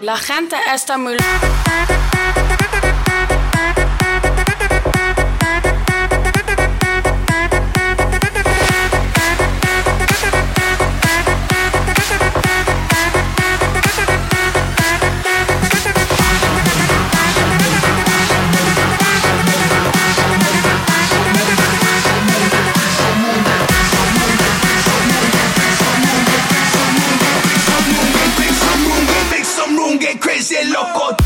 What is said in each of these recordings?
La gente está muy... loco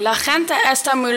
La gente está muy...